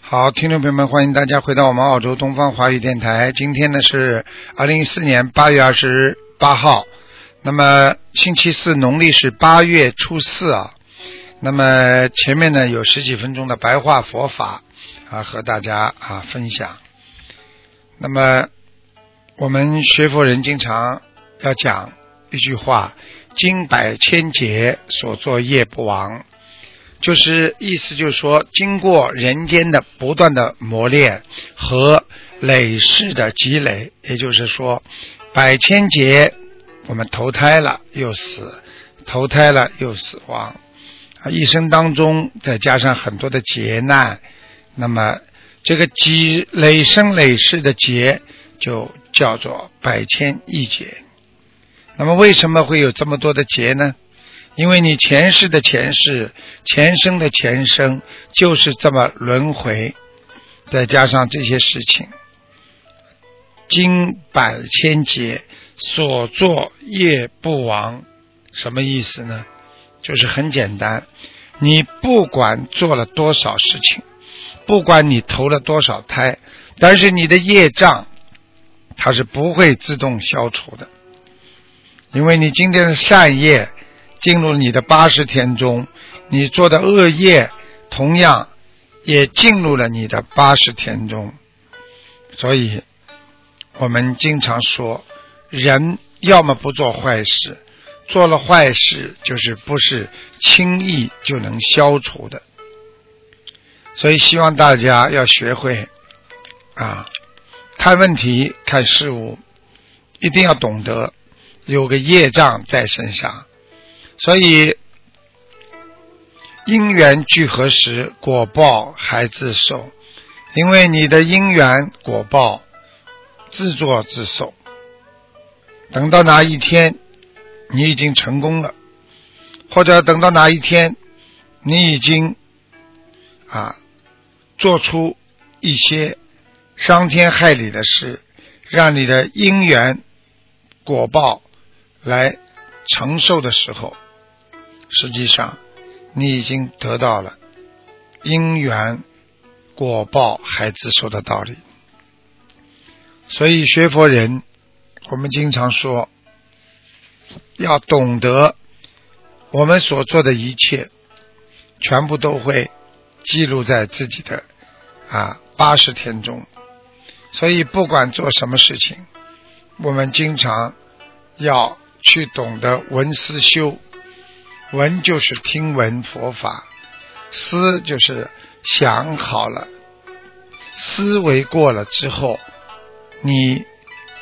好，听众朋友们，欢迎大家回到我们澳洲东方华语电台。今天呢是二零一四年八月二十八号，那么星期四，农历是八月初四啊。那么前面呢有十几分钟的白话佛法啊，和大家啊分享。那么我们学佛人经常要讲一句话：“经百千劫，所作业不亡。”就是意思就是说，经过人间的不断的磨练和累世的积累，也就是说，百千劫我们投胎了又死，投胎了又死亡，啊，一生当中再加上很多的劫难，那么这个积累生累世的劫就叫做百千亿劫。那么为什么会有这么多的劫呢？因为你前世的前世、前生的前生就是这么轮回，再加上这些事情，经百千劫，所作业不亡，什么意思呢？就是很简单，你不管做了多少事情，不管你投了多少胎，但是你的业障，它是不会自动消除的，因为你今天的善业。进入你的八十天中，你做的恶业同样也进入了你的八十天中，所以我们经常说，人要么不做坏事，做了坏事就是不是轻易就能消除的，所以希望大家要学会啊，看问题、看事物，一定要懂得有个业障在身上。所以，因缘聚合时，果报还自受。因为你的因缘果报自作自受。等到哪一天你已经成功了，或者等到哪一天你已经啊做出一些伤天害理的事，让你的因缘果报来承受的时候。实际上，你已经得到了因缘果报还自受的道理。所以学佛人，我们经常说，要懂得我们所做的一切，全部都会记录在自己的啊八十天中。所以不管做什么事情，我们经常要去懂得闻思修。闻就是听闻佛法，思就是想好了，思维过了之后，你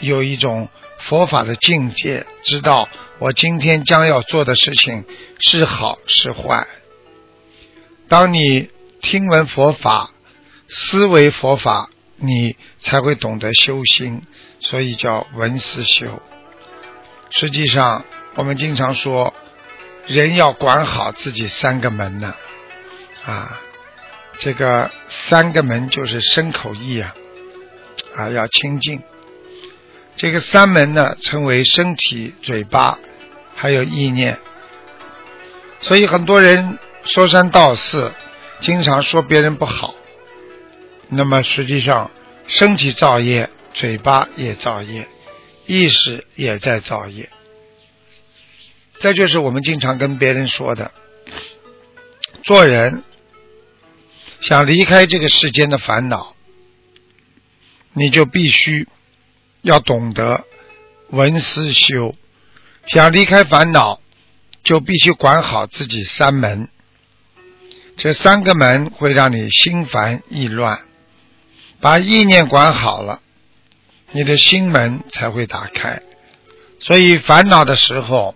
有一种佛法的境界，知道我今天将要做的事情是好是坏。当你听闻佛法，思维佛法，你才会懂得修心，所以叫闻思修。实际上，我们经常说。人要管好自己三个门呢，啊，这个三个门就是身口意啊，啊要清净。这个三门呢称为身体、嘴巴还有意念。所以很多人说三道四，经常说别人不好，那么实际上身体造业，嘴巴也造业，意识也在造业。这就是我们经常跟别人说的，做人想离开这个世间的烦恼，你就必须要懂得闻思修。想离开烦恼，就必须管好自己三门。这三个门会让你心烦意乱，把意念管好了，你的心门才会打开。所以烦恼的时候。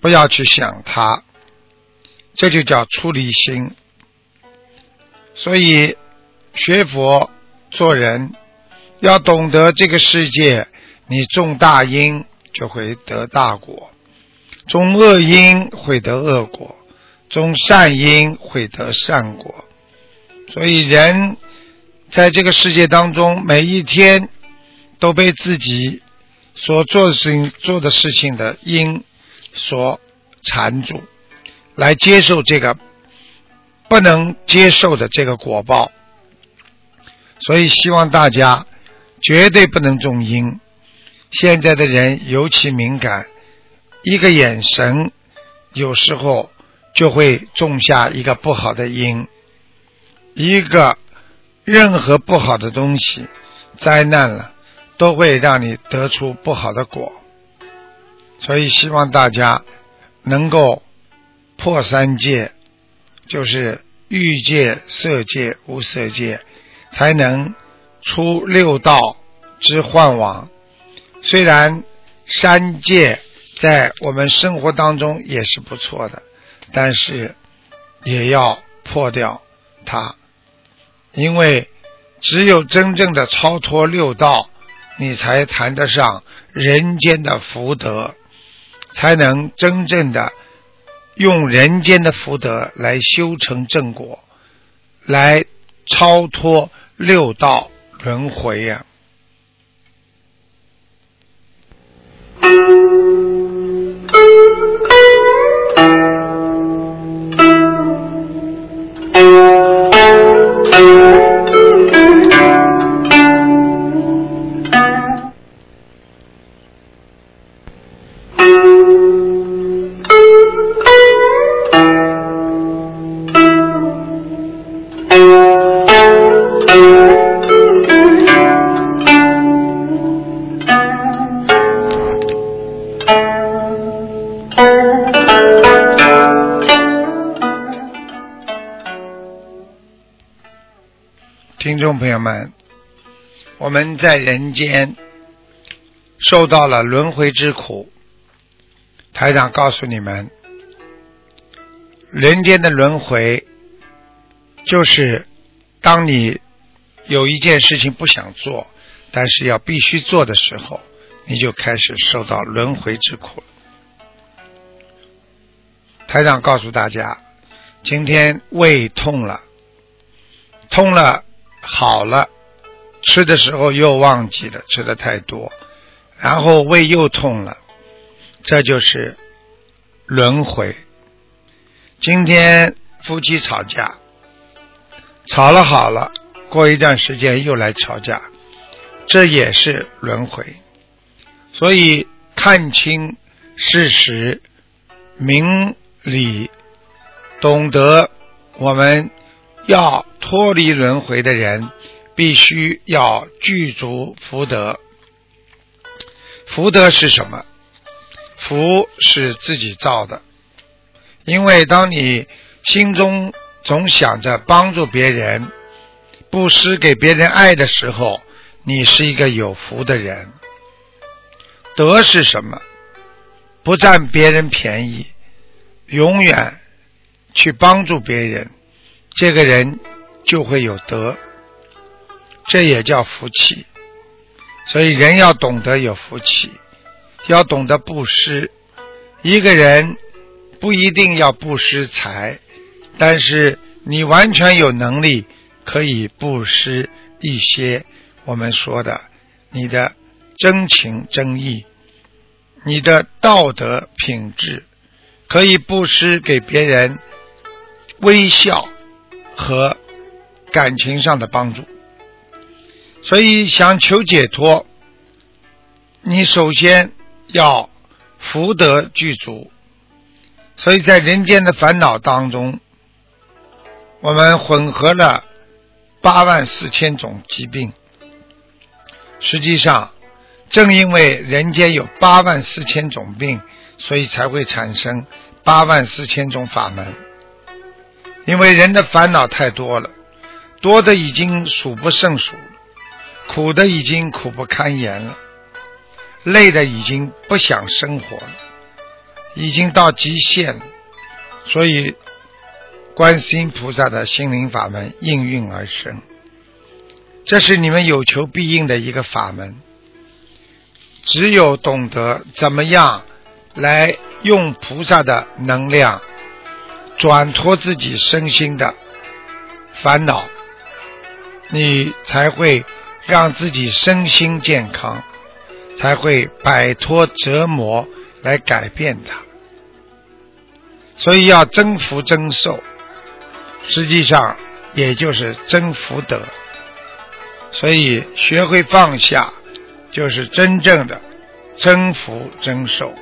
不要去想它，这就叫出离心。所以学佛做人要懂得这个世界，你种大因就会得大果，种恶因会得恶果，种善因会得善果。所以人在这个世界当中，每一天都被自己所做事情、做的事情的因所缠住，来接受这个不能接受的这个果报。所以希望大家绝对不能种因。现在的人尤其敏感，一个眼神有时候就会种下一个不好的因。一个任何不好的东西，灾难了，都会让你得出不好的果。所以希望大家能够破三界，就是欲界、色界、无色界，才能出六道之幻网。虽然三界在我们生活当中也是不错的，但是也要破掉它。因为只有真正的超脱六道，你才谈得上人间的福德，才能真正的用人间的福德来修成正果，来超脱六道轮回呀。众朋友们，我们在人间受到了轮回之苦。台长告诉你们，人间的轮回就是当你有一件事情不想做，但是要必须做的时候，你就开始受到轮回之苦了。台长告诉大家，今天胃痛了，痛了。好了，吃的时候又忘记了，吃的太多，然后胃又痛了，这就是轮回。今天夫妻吵架，吵了好了，过一段时间又来吵架，这也是轮回。所以看清事实，明理，懂得我们。要脱离轮回的人，必须要具足福德。福德是什么？福是自己造的。因为当你心中总想着帮助别人、布施给别人爱的时候，你是一个有福的人。德是什么？不占别人便宜，永远去帮助别人。这个人就会有德，这也叫福气。所以人要懂得有福气，要懂得布施。一个人不一定要布施财，但是你完全有能力可以布施一些我们说的你的真情真意，你的道德品质，可以布施给别人微笑。和感情上的帮助，所以想求解脱，你首先要福德具足。所以在人间的烦恼当中，我们混合了八万四千种疾病。实际上，正因为人间有八万四千种病，所以才会产生八万四千种法门。因为人的烦恼太多了，多的已经数不胜数，苦的已经苦不堪言了，累的已经不想生活了，已经到极限了。所以观世音菩萨的心灵法门应运而生。这是你们有求必应的一个法门。只有懂得怎么样来用菩萨的能量转脱自己身心的烦恼，你才会让自己身心健康，才会摆脱折磨，来改变它。所以要增福增寿，实际上也就是增福德。所以学会放下。就是真正的增福增寿。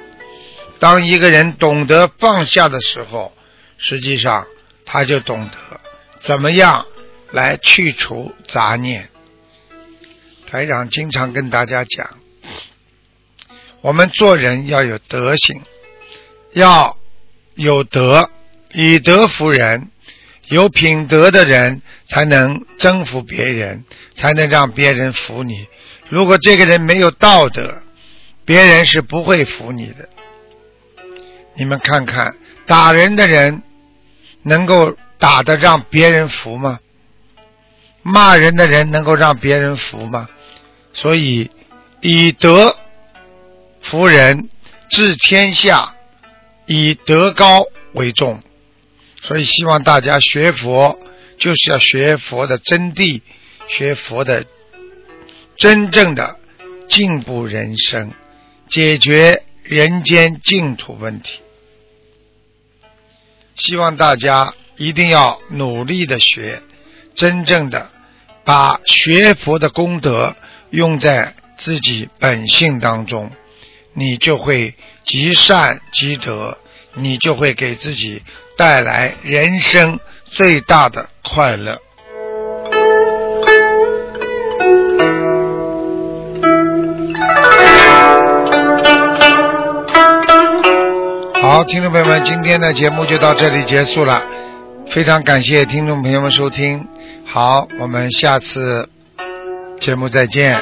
当一个人懂得放下的时候，实际上他就懂得怎么样来去除杂念。台长经常跟大家讲，我们做人要有德行，要有德，以德服人。有品德的人才能征服别人，才能让别人服你。如果这个人没有道德，别人是不会服你的。你们看看，打人的人能够打得让别人服吗？骂人的人能够让别人服吗？所以，以德服人，治天下，以德高为重。所以，希望大家学佛，就是要学佛的真谛，学佛的真正的进步人生，解决人间净土问题。希望大家一定要努力的学，真正的把学佛的功德用在自己本性当中，你就会积善积德，你就会给自己。带来人生最大的快乐。好，听众朋友们，今天的节目就到这里结束了，非常感谢听众朋友们收听。好，我们下次节目再见。